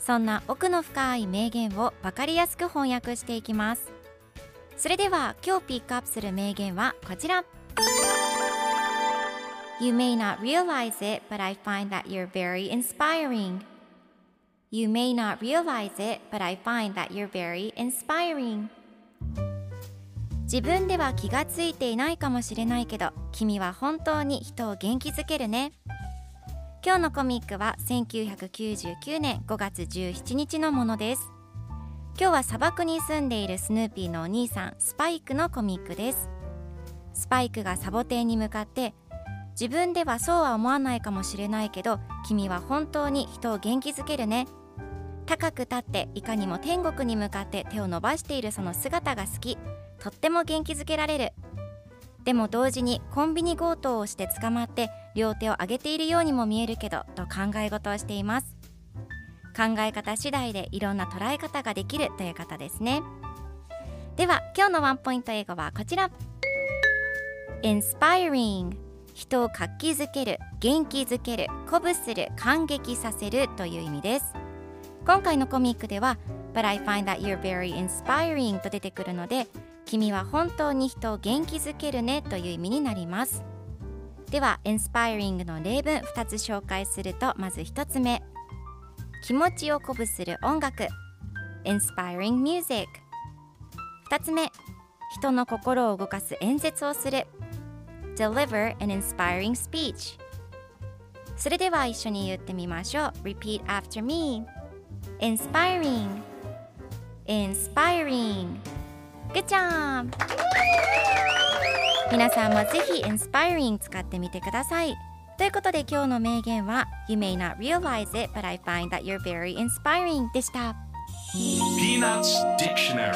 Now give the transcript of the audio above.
そんな奥の深い名言を分かりやすく翻訳していきますそれでは今日ピックアップする名言はこちら You may not realize it, but I find that you're very inspiring. You may not realize it, but I find that you're very inspiring. 自分では気がついていないかもしれないけど、君は本当に人を元気づけるね。今日のコミックは1999年5月17日のものです。今日は砂漠に住んでいるスヌーピーのお兄さん、スパイクのコミックです。スパイクがサボテンに向かって自分ではそうは思わないかもしれないけど君は本当に人を元気づけるね高く立っていかにも天国に向かって手を伸ばしているその姿が好きとっても元気づけられるでも同時にコンビニ強盗をして捕まって両手を上げているようにも見えるけどと考え事をしています。考え方次第でいろんな捉え方ができるという方ですね。では今日のワンポイント英語はこちら。Inspiring 人を活気づける元気づける鼓舞する感激させるという意味です。今回のコミックでは But I find that you're very inspiring と出てくるので君は本当に人を元気づけるねという意味になりますでは inspiring の例文2つ紹介するとまず1つ目気持ちを鼓舞する音楽 inspiring music 2つ目人の心を動かす演説をする deliver an inspiring speech それでは一緒に言ってみましょう Repeat after me Inspiring Inspiring Good job! 皆さんもぜひ Inspiring 使ってみてくださいということで今日の名言は You may not realize it, but I find that you're very inspiring でした Peanuts Dictionary.